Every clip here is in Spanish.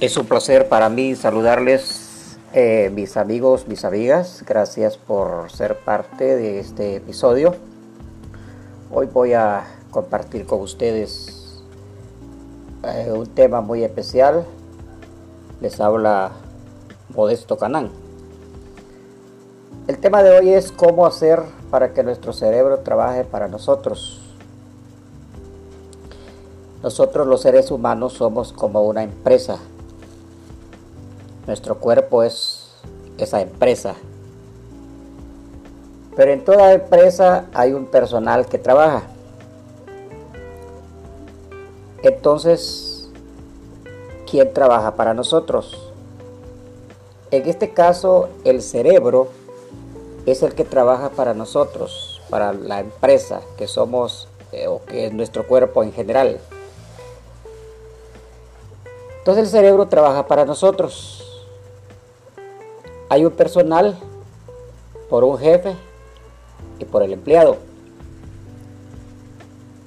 Es un placer para mí saludarles, eh, mis amigos, mis amigas. Gracias por ser parte de este episodio. Hoy voy a compartir con ustedes eh, un tema muy especial. Les habla Modesto Canán. El tema de hoy es cómo hacer para que nuestro cerebro trabaje para nosotros. Nosotros los seres humanos somos como una empresa nuestro cuerpo es esa empresa. Pero en toda empresa hay un personal que trabaja. Entonces, ¿quién trabaja para nosotros? En este caso, el cerebro es el que trabaja para nosotros, para la empresa, que somos, eh, o que es nuestro cuerpo en general. Entonces el cerebro trabaja para nosotros. Hay un personal por un jefe y por el empleado.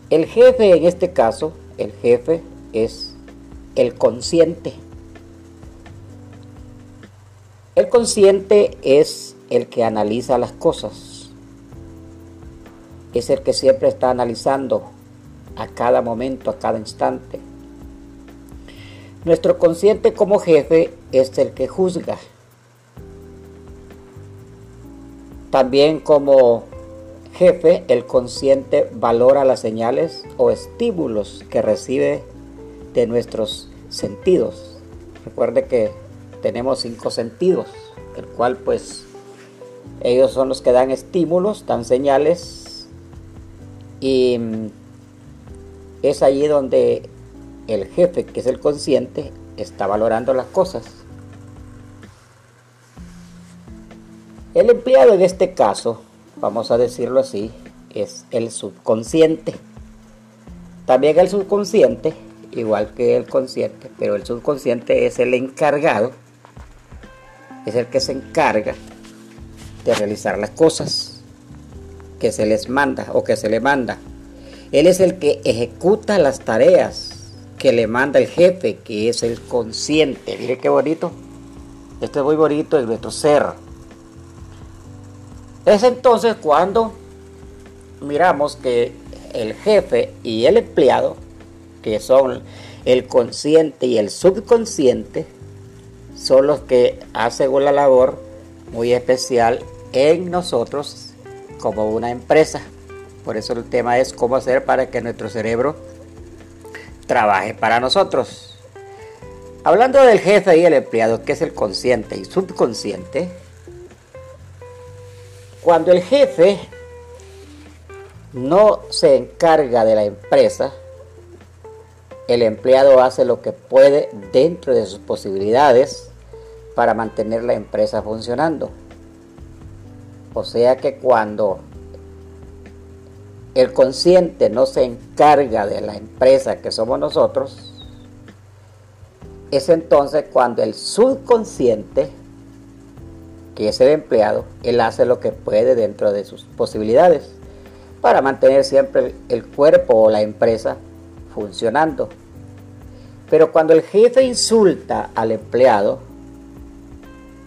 El jefe en este caso, el jefe es el consciente. El consciente es el que analiza las cosas. Es el que siempre está analizando a cada momento, a cada instante. Nuestro consciente como jefe es el que juzga. También como jefe, el consciente valora las señales o estímulos que recibe de nuestros sentidos. Recuerde que tenemos cinco sentidos, el cual pues ellos son los que dan estímulos, dan señales y mm, es allí donde el jefe, que es el consciente, está valorando las cosas. El empleado en este caso, vamos a decirlo así, es el subconsciente. También el subconsciente, igual que el consciente, pero el subconsciente es el encargado, es el que se encarga de realizar las cosas que se les manda o que se le manda. Él es el que ejecuta las tareas que le manda el jefe, que es el consciente. Mire qué bonito. Esto es muy bonito en nuestro ser. Es entonces cuando miramos que el jefe y el empleado, que son el consciente y el subconsciente, son los que hacen una labor muy especial en nosotros como una empresa. Por eso el tema es cómo hacer para que nuestro cerebro trabaje para nosotros. Hablando del jefe y el empleado, que es el consciente y subconsciente, cuando el jefe no se encarga de la empresa, el empleado hace lo que puede dentro de sus posibilidades para mantener la empresa funcionando. O sea que cuando el consciente no se encarga de la empresa que somos nosotros, es entonces cuando el subconsciente que es el empleado, él hace lo que puede dentro de sus posibilidades para mantener siempre el cuerpo o la empresa funcionando. Pero cuando el jefe insulta al empleado,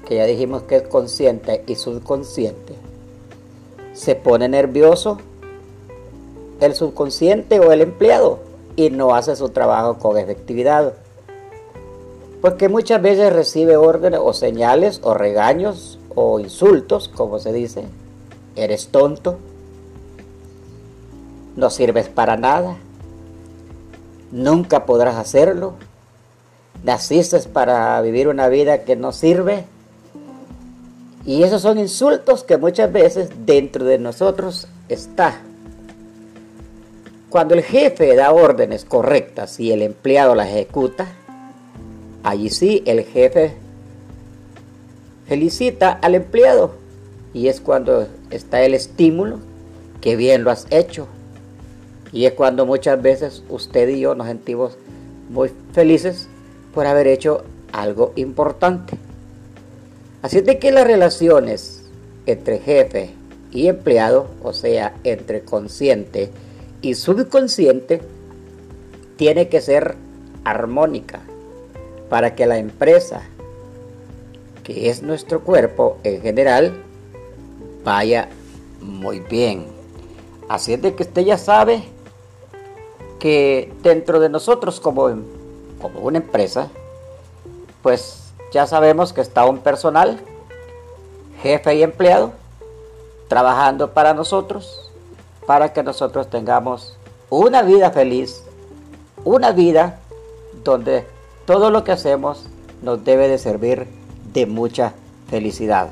que ya dijimos que es consciente y subconsciente, se pone nervioso el subconsciente o el empleado y no hace su trabajo con efectividad. Porque muchas veces recibe órdenes o señales o regaños o insultos, como se dice. Eres tonto. No sirves para nada. Nunca podrás hacerlo. Naciste para vivir una vida que no sirve. Y esos son insultos que muchas veces dentro de nosotros está. Cuando el jefe da órdenes correctas y el empleado las ejecuta, Allí sí el jefe felicita al empleado y es cuando está el estímulo que bien lo has hecho. Y es cuando muchas veces usted y yo nos sentimos muy felices por haber hecho algo importante. Así es de que las relaciones entre jefe y empleado, o sea, entre consciente y subconsciente, tiene que ser armónica, para que la empresa, que es nuestro cuerpo en general, vaya muy bien. Así es de que usted ya sabe que dentro de nosotros como, como una empresa, pues ya sabemos que está un personal, jefe y empleado, trabajando para nosotros, para que nosotros tengamos una vida feliz, una vida donde todo lo que hacemos nos debe de servir de mucha felicidad,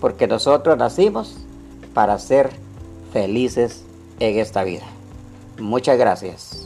porque nosotros nacimos para ser felices en esta vida. Muchas gracias.